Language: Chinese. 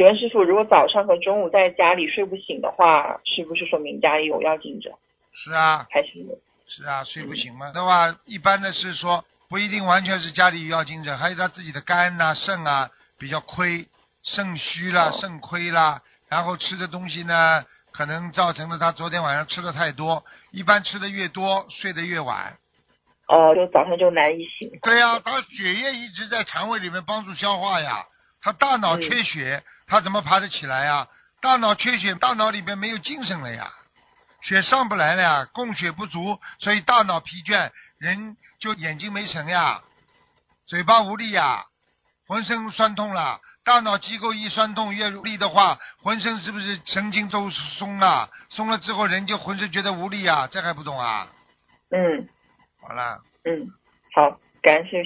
请问师傅，如果早上和中午在家里睡不醒的话，是不是说明家里有要紧者？是啊，还是是啊，睡不醒嘛。的话，一般的是说不一定完全是家里有要精者，还有他自己的肝呐、肾啊比较亏，肾虚啦、哦肾亏啦，然后吃的东西呢，可能造成了他昨天晚上吃的太多。一般吃的越多，睡得越晚。哦，就早上就难以醒？对呀、他血液一直在肠胃里面帮助消化呀，他大脑嗯缺血，他怎么爬得起来呀？大脑缺血，大脑里边没有精神了呀，血上不来了呀，供血不足，所以大脑疲倦，人就眼睛没神呀，嘴巴无力呀，浑身酸痛了。大脑机构一酸痛越无力的话，浑身是不是神经都松了？松了之后，人就浑身觉得无力啊，这还不懂啊？嗯好了。嗯，好，感恩师